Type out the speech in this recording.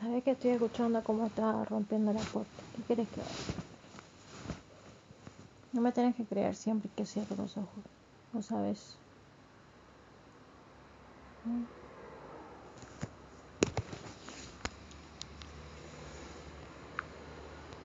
¿Sabes que estoy escuchando cómo está rompiendo la puerta? ¿Qué quieres que haga? No me tienes que creer siempre que cierro los ojos. ¿Lo sabes? ¿Mm?